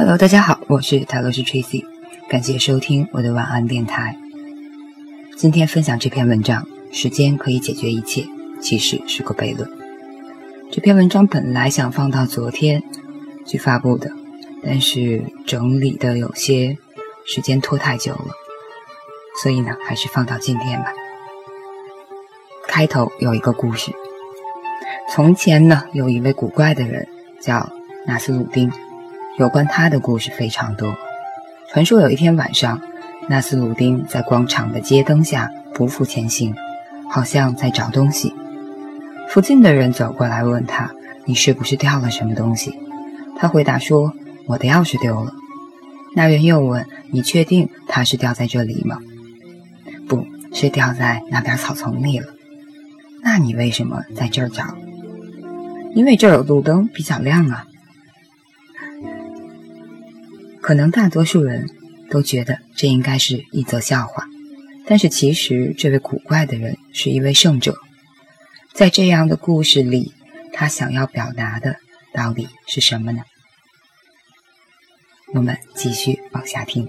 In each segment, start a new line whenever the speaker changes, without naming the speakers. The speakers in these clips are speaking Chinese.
Hello，大家好，我是泰罗斯 Tracy，感谢收听我的晚安电台。今天分享这篇文章，时间可以解决一切，其实是个悖论。这篇文章本来想放到昨天去发布的，但是整理的有些时间拖太久了，所以呢，还是放到今天吧。开头有一个故事，从前呢，有一位古怪的人叫纳斯鲁丁。有关他的故事非常多。传说有一天晚上，纳斯鲁丁在广场的街灯下匍匐前行，好像在找东西。附近的人走过来问他：“你是不是掉了什么东西？”他回答说：“我的钥匙丢了。”那人又问：“你确定它是掉在这里吗？”“不是掉在那边草丛里了。”“那你为什么在这儿找？”“因为这儿有路灯，比较亮啊。”可能大多数人都觉得这应该是一则笑话，但是其实这位古怪的人是一位圣者。在这样的故事里，他想要表达的到底是什么呢？我们继续往下听。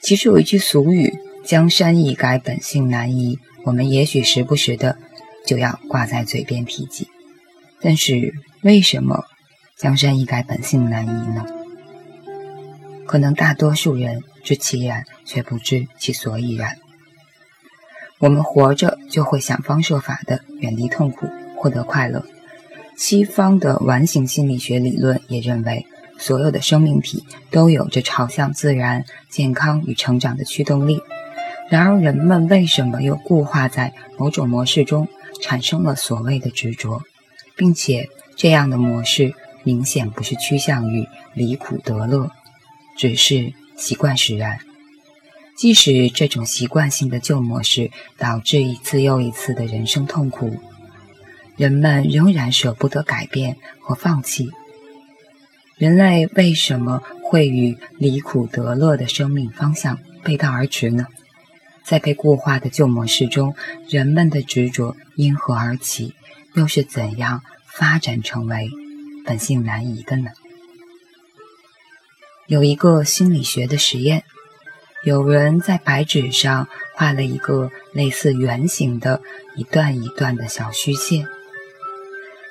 其实有一句俗语：“江山易改，本性难移。”我们也许时不时的就要挂在嘴边提及。但是为什么“江山易改，本性难移”呢？可能大多数人知其然，却不知其所以然。我们活着就会想方设法的远离痛苦，获得快乐。西方的完形心理学理论也认为，所有的生命体都有着朝向自然、健康与成长的驱动力。然而，人们为什么又固化在某种模式中，产生了所谓的执着，并且这样的模式明显不是趋向于离苦得乐？只是习惯使然，即使这种习惯性的旧模式导致一次又一次的人生痛苦，人们仍然舍不得改变和放弃。人类为什么会与离苦得乐的生命方向背道而驰呢？在被固化的旧模式中，人们的执着因何而起？又是怎样发展成为本性难移的呢？有一个心理学的实验，有人在白纸上画了一个类似圆形的一段一段的小虚线。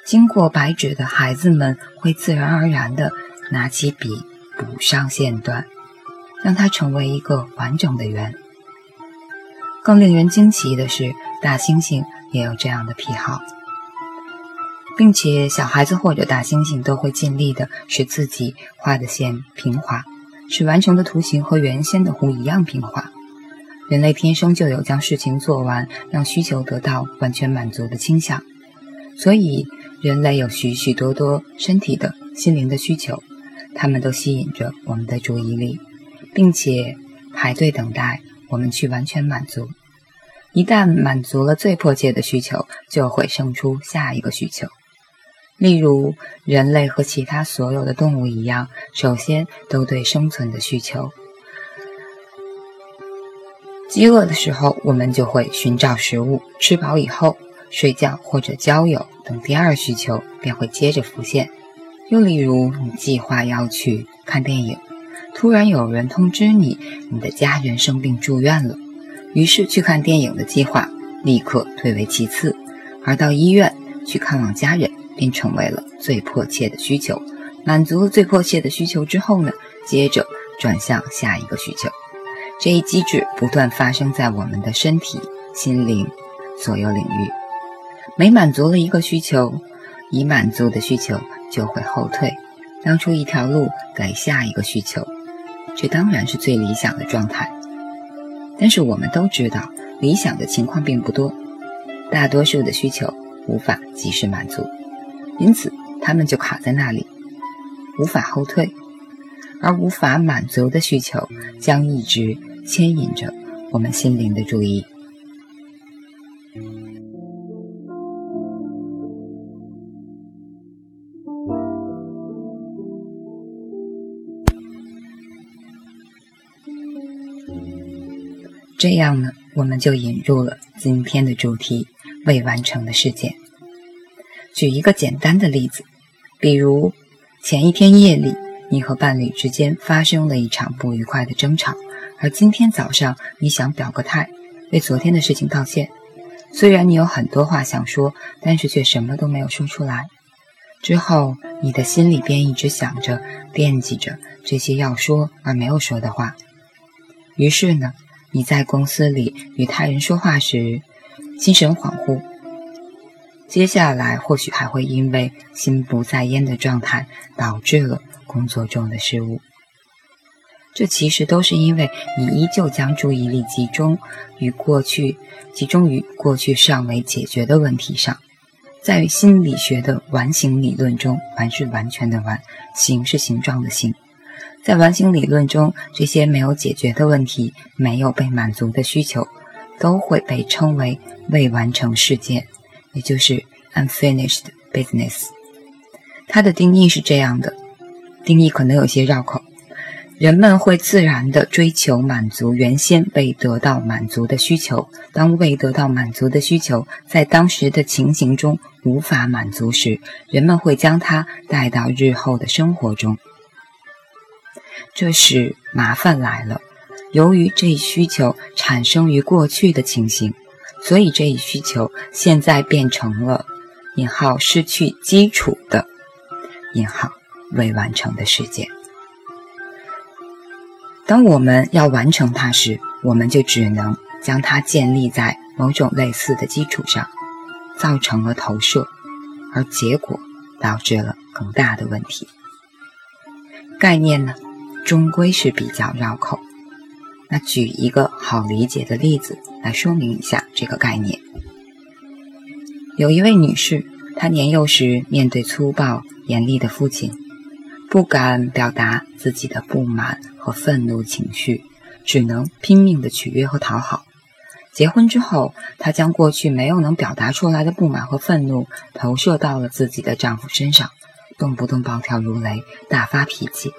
经过白纸的孩子们会自然而然地拿起笔补上线段，让它成为一个完整的圆。更令人惊奇的是，大猩猩也有这样的癖好。并且，小孩子或者大猩猩都会尽力的使自己画的线平滑，使完成的图形和原先的弧一样平滑。人类天生就有将事情做完，让需求得到完全满足的倾向，所以人类有许许多多身体的心灵的需求，他们都吸引着我们的注意力，并且排队等待我们去完全满足。一旦满足了最迫切的需求，就会生出下一个需求。例如，人类和其他所有的动物一样，首先都对生存的需求。饥饿的时候，我们就会寻找食物；吃饱以后，睡觉或者交友等第二需求便会接着浮现。又例如，你计划要去看电影，突然有人通知你，你的家人生病住院了，于是去看电影的计划立刻退为其次，而到医院去看望家人。便成为了最迫切的需求。满足了最迫切的需求之后呢，接着转向下一个需求。这一机制不断发生在我们的身体、心灵所有领域。每满足了一个需求，已满足的需求就会后退，让出一条路给下一个需求。这当然是最理想的状态。但是我们都知道，理想的情况并不多，大多数的需求无法及时满足。因此，他们就卡在那里，无法后退，而无法满足的需求将一直牵引着我们心灵的注意。这样呢，我们就引入了今天的主题：未完成的事件。举一个简单的例子，比如前一天夜里，你和伴侣之间发生了一场不愉快的争吵，而今天早上你想表个态，为昨天的事情道歉。虽然你有很多话想说，但是却什么都没有说出来。之后，你的心里边一直想着、惦记着这些要说而没有说的话。于是呢，你在公司里与他人说话时，心神恍惚。接下来或许还会因为心不在焉的状态，导致了工作中的失误。这其实都是因为你依旧将注意力集中于过去，集中于过去尚未解决的问题上。在心理学的完形理论中，完是完全的完，形是形状的形。在完形理论中，这些没有解决的问题、没有被满足的需求，都会被称为未完成事件。也就是 unfinished business，它的定义是这样的，定义可能有些绕口。人们会自然地追求满足原先未得到满足的需求。当未得到满足的需求在当时的情形中无法满足时，人们会将它带到日后的生活中。这时麻烦来了，由于这一需求产生于过去的情形。所以这一需求现在变成了“引号失去基础的引号未完成的事件”。当我们要完成它时，我们就只能将它建立在某种类似的基础上，造成了投射，而结果导致了更大的问题。概念呢，终归是比较绕口。那举一个好理解的例子来说明一下这个概念。有一位女士，她年幼时面对粗暴严厉的父亲，不敢表达自己的不满和愤怒情绪，只能拼命的取悦和讨好。结婚之后，她将过去没有能表达出来的不满和愤怒投射到了自己的丈夫身上，动不动暴跳如雷，大发脾气。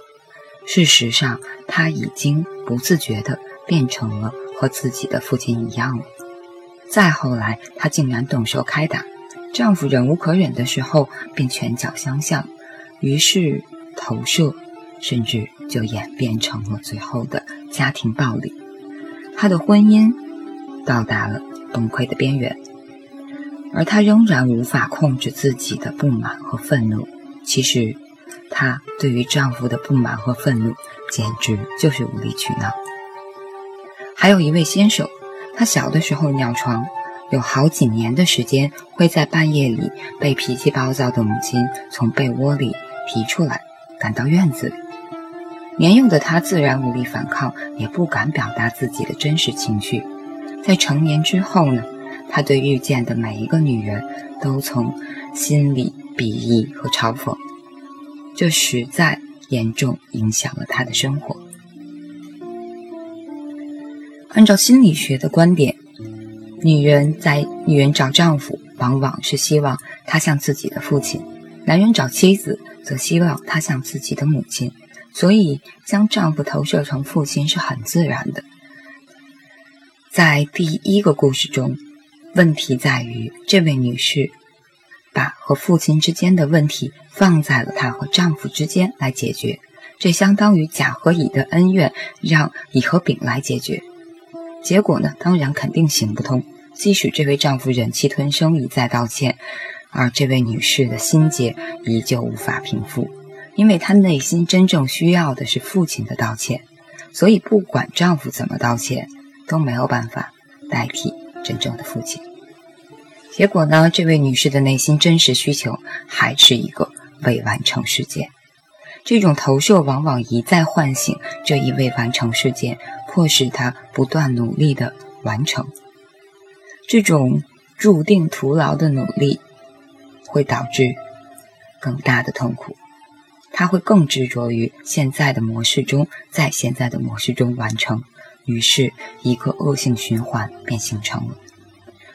事实上，她已经不自觉地变成了和自己的父亲一样了。再后来，她竟然动手开打，丈夫忍无可忍的时候，便拳脚相向，于是投射，甚至就演变成了最后的家庭暴力。她的婚姻到达了崩溃的边缘，而她仍然无法控制自己的不满和愤怒。其实。她对于丈夫的不满和愤怒，简直就是无理取闹。还有一位先生，他小的时候尿床，有好几年的时间会在半夜里被脾气暴躁的母亲从被窝里提出来，赶到院子里。年幼的他自然无力反抗，也不敢表达自己的真实情绪。在成年之后呢，他对遇见的每一个女人都从心里鄙夷和嘲讽。这实在严重影响了他的生活。按照心理学的观点，女人在女人找丈夫，往往是希望他像自己的父亲；男人找妻子，则希望他像自己的母亲。所以，将丈夫投射成父亲是很自然的。在第一个故事中，问题在于这位女士。把和父亲之间的问题放在了她和丈夫之间来解决，这相当于甲和乙的恩怨让乙和丙来解决。结果呢，当然肯定行不通。即使这位丈夫忍气吞声一再道歉，而这位女士的心结依旧无法平复，因为她内心真正需要的是父亲的道歉。所以，不管丈夫怎么道歉，都没有办法代替真正的父亲。结果呢？这位女士的内心真实需求还是一个未完成事件。这种投射往往一再唤醒这一未完成事件，迫使他不断努力的完成。这种注定徒劳的努力，会导致更大的痛苦。他会更执着于现在的模式中，在现在的模式中完成，于是一个恶性循环便形成了。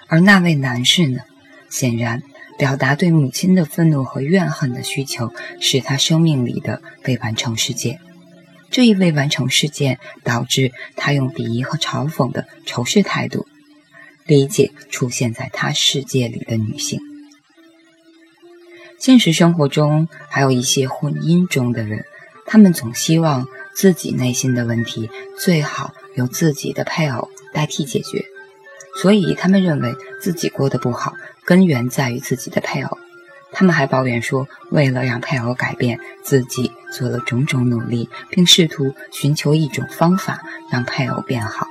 而那位男士呢？显然，表达对母亲的愤怒和怨恨的需求是他生命里的未完成事件。这一未完成事件导致他用鄙夷和嘲讽的仇视态度理解出现在他世界里的女性。现实生活中，还有一些婚姻中的人，他们总希望自己内心的问题最好由自己的配偶代替解决，所以他们认为自己过得不好，根源在于自己的配偶。他们还抱怨说，为了让配偶改变，自己做了种种努力，并试图寻求一种方法让配偶变好。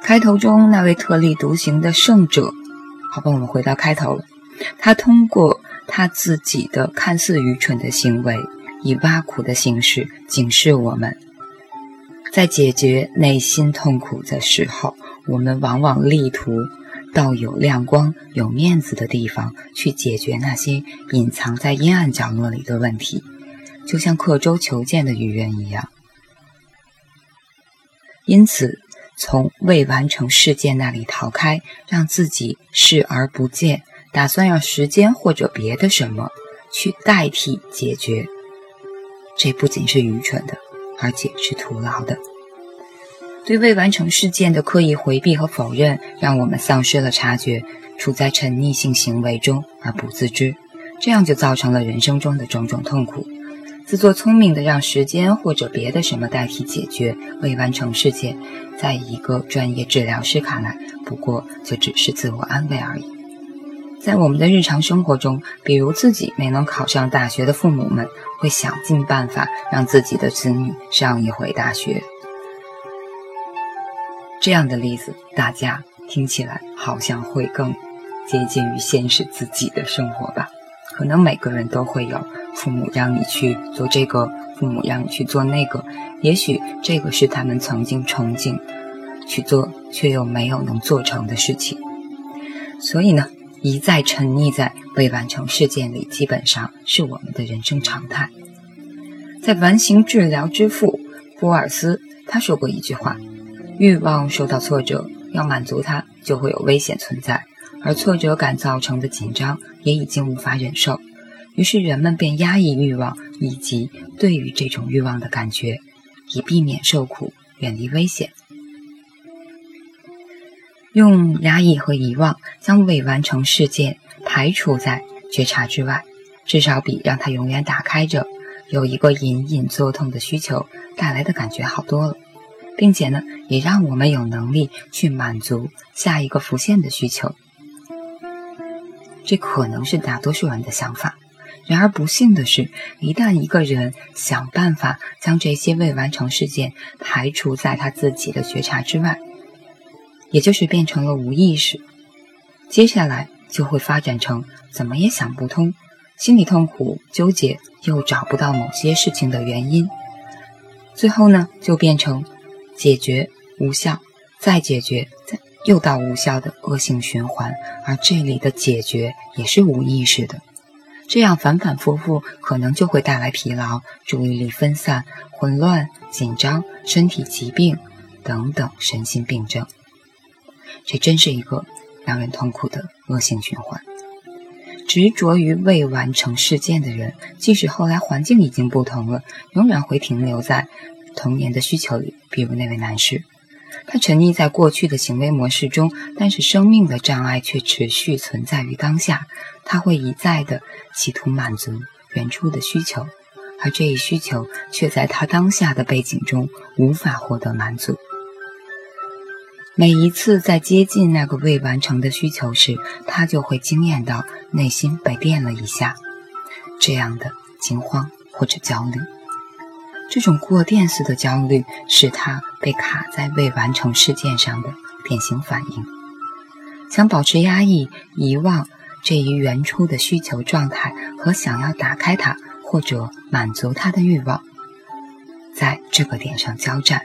开头中那位特立独行的圣者，好吧，我们回到开头了。他通过他自己的看似愚蠢的行为，以挖苦的形式警示我们：在解决内心痛苦的时候，我们往往力图。到有亮光、有面子的地方去解决那些隐藏在阴暗角落里的问题，就像刻舟求剑的愚人一样。因此，从未完成事件那里逃开，让自己视而不见，打算让时间或者别的什么去代替解决，这不仅是愚蠢的，而且是徒劳的。对未完成事件的刻意回避和否认，让我们丧失了察觉，处在沉溺性行为中而不自知，这样就造成了人生中的种种痛苦。自作聪明的让时间或者别的什么代替解决未完成事件，在一个专业治疗师看来，不过就只是自我安慰而已。在我们的日常生活中，比如自己没能考上大学的父母们，会想尽办法让自己的子女上一回大学。这样的例子，大家听起来好像会更接近于现实自己的生活吧？可能每个人都会有父母让你去做这个，父母让你去做那个，也许这个是他们曾经憧憬去做却又没有能做成的事情。所以呢，一再沉溺在未完成事件里，基本上是我们的人生常态。在完形治疗之父波尔斯，他说过一句话。欲望受到挫折，要满足它就会有危险存在，而挫折感造成的紧张也已经无法忍受，于是人们便压抑欲望以及对于这种欲望的感觉，以避免受苦，远离危险。用压抑和遗忘将未完成事件排除在觉察之外，至少比让它永远打开着，有一个隐隐作痛的需求带来的感觉好多了。并且呢，也让我们有能力去满足下一个浮现的需求。这可能是大多数人的想法。然而不幸的是，一旦一个人想办法将这些未完成事件排除在他自己的觉察之外，也就是变成了无意识，接下来就会发展成怎么也想不通，心理痛苦、纠结，又找不到某些事情的原因，最后呢，就变成。解决无效，再解决，再又到无效的恶性循环，而这里的解决也是无意识的，这样反反复复，可能就会带来疲劳、注意力分散、混乱、紧张、身体疾病等等身心病症。这真是一个让人痛苦的恶性循环。执着于未完成事件的人，即使后来环境已经不同了，仍然会停留在。童年的需求里，比如那位男士，他沉溺在过去的行为模式中，但是生命的障碍却持续存在于当下。他会一再的企图满足原初的需求，而这一需求却在他当下的背景中无法获得满足。每一次在接近那个未完成的需求时，他就会惊艳到内心被电了一下，这样的惊慌或者焦虑。这种过电似的焦虑，是他被卡在未完成事件上的典型反应。想保持压抑、遗忘这一原初的需求状态和想要打开它或者满足它的欲望，在这个点上交战。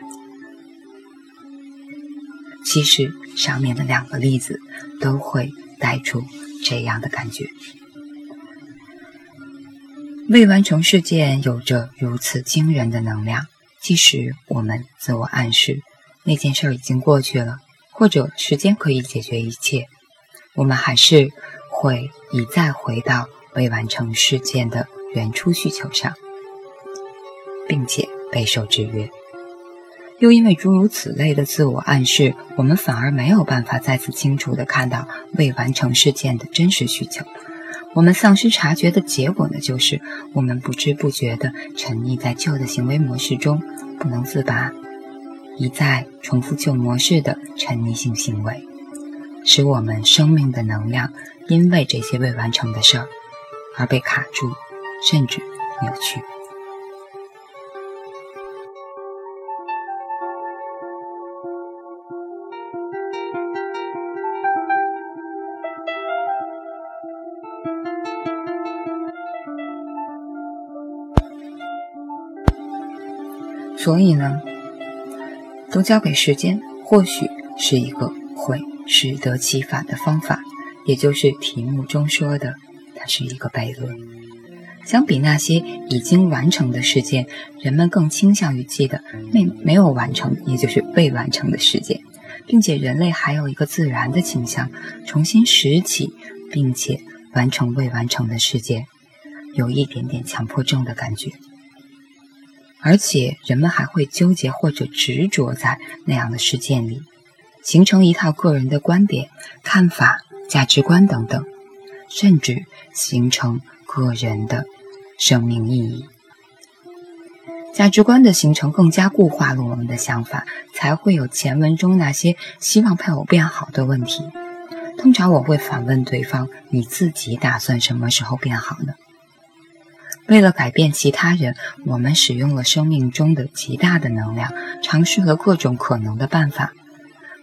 其实上面的两个例子都会带出这样的感觉。未完成事件有着如此惊人的能量，即使我们自我暗示那件事已经过去了，或者时间可以解决一切，我们还是会一再回到未完成事件的原初需求上，并且备受制约。又因为诸如此类的自我暗示，我们反而没有办法再次清楚地看到未完成事件的真实需求。我们丧失察觉的结果呢，就是我们不知不觉地沉溺在旧的行为模式中，不能自拔，一再重复旧模式的沉溺性行为，使我们生命的能量因为这些未完成的事儿而被卡住，甚至扭曲。所以呢，都交给时间，或许是一个会适得其反的方法。也就是题目中说的，它是一个悖论。相比那些已经完成的事件，人们更倾向于记得没没有完成，也就是未完成的事件，并且人类还有一个自然的倾向，重新拾起并且完成未完成的事件，有一点点强迫症的感觉。而且人们还会纠结或者执着在那样的事件里，形成一套个人的观点、看法、价值观等等，甚至形成个人的生命意义。价值观的形成更加固化了我们的想法，才会有前文中那些希望配偶变好的问题。通常我会反问对方：“你自己打算什么时候变好呢？”为了改变其他人，我们使用了生命中的极大的能量，尝试了各种可能的办法。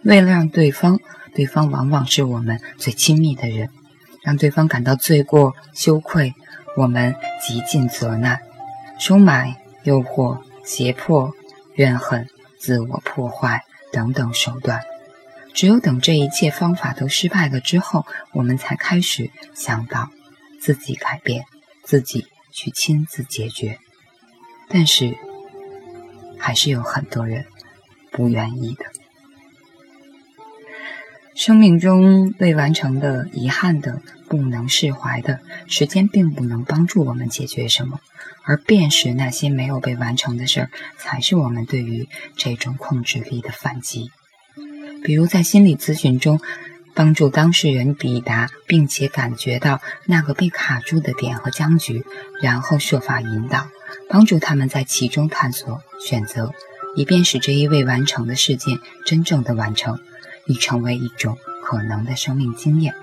为了让对方，对方往往是我们最亲密的人，让对方感到罪过、羞愧，我们极尽责难、收买、诱惑、胁迫、怨恨、自我破坏等等手段。只有等这一切方法都失败了之后，我们才开始想到自己改变自己。去亲自解决，但是还是有很多人不愿意的。生命中未完成的、遗憾的、不能释怀的，时间并不能帮助我们解决什么，而辨识那些没有被完成的事儿，才是我们对于这种控制力的反击。比如在心理咨询中。帮助当事人抵达并且感觉到那个被卡住的点和僵局，然后设法引导，帮助他们在其中探索、选择，以便使这一未完成的事件真正的完成，以成为一种可能的生命经验。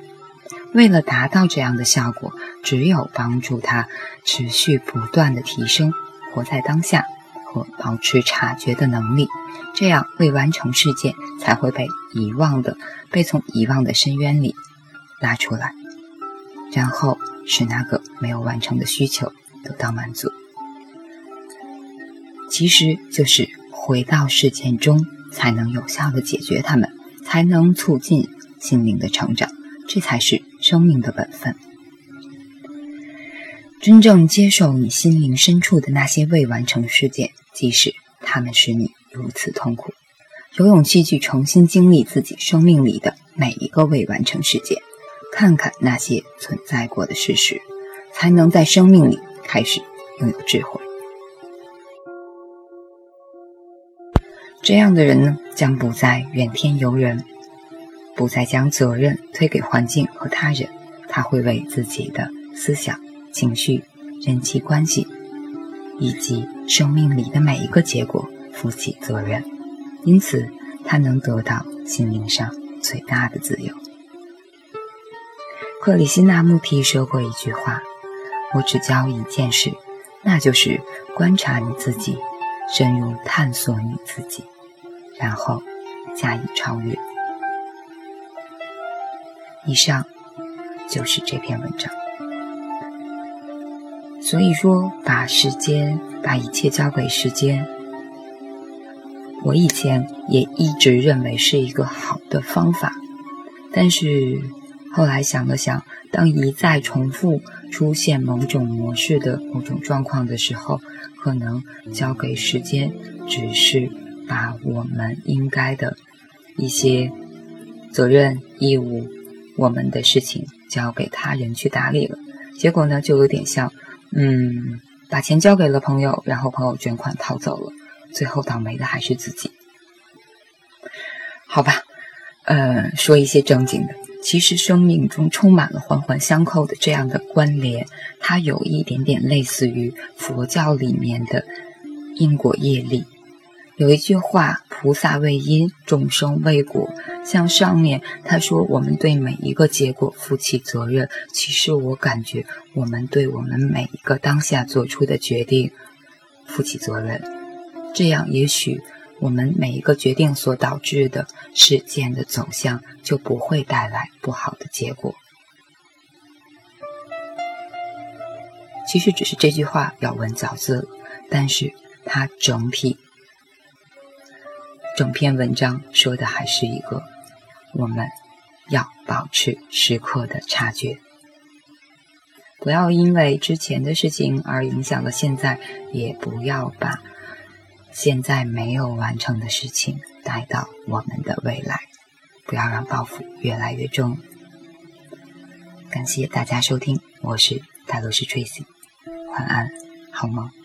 为了达到这样的效果，只有帮助他持续不断的提升，活在当下。和保持察觉的能力，这样未完成事件才会被遗忘的，被从遗忘的深渊里拉出来，然后使那个没有完成的需求得到满足。其实就是回到事件中，才能有效的解决它们，才能促进心灵的成长，这才是生命的本分。真正接受你心灵深处的那些未完成事件。即使他们使你如此痛苦，有勇气去重新经历自己生命里的每一个未完成事件，看看那些存在过的事实，才能在生命里开始拥有智慧。这样的人呢，将不再怨天尤人，不再将责任推给环境和他人，他会为自己的思想、情绪、人际关系。以及生命里的每一个结果负起责任，因此他能得到心灵上最大的自由。克里希那穆提说过一句话：“我只教一件事，那就是观察你自己，深入探索你自己，然后加以超越。”以上就是这篇文章。所以说，把时间，把一切交给时间，我以前也一直认为是一个好的方法。但是后来想了想，当一再重复出现某种模式的某种状况的时候，可能交给时间只是把我们应该的一些责任、义务、我们的事情交给他人去打理了。结果呢，就有点像。嗯，把钱交给了朋友，然后朋友卷款逃走了，最后倒霉的还是自己。好吧，呃，说一些正经的，其实生命中充满了环环相扣的这样的关联，它有一点点类似于佛教里面的因果业力。有一句话：“菩萨为因，众生为果。”像上面他说，我们对每一个结果负起责任。其实我感觉，我们对我们每一个当下做出的决定负起责任。这样，也许我们每一个决定所导致的事件的走向就不会带来不好的结果。其实只是这句话咬文嚼字，但是它整体。整篇文章说的还是一个，我们要保持时刻的察觉，不要因为之前的事情而影响了现在，也不要把现在没有完成的事情带到我们的未来，不要让抱负越来越重。感谢大家收听，我是大罗斯 Tracy，晚安，好梦。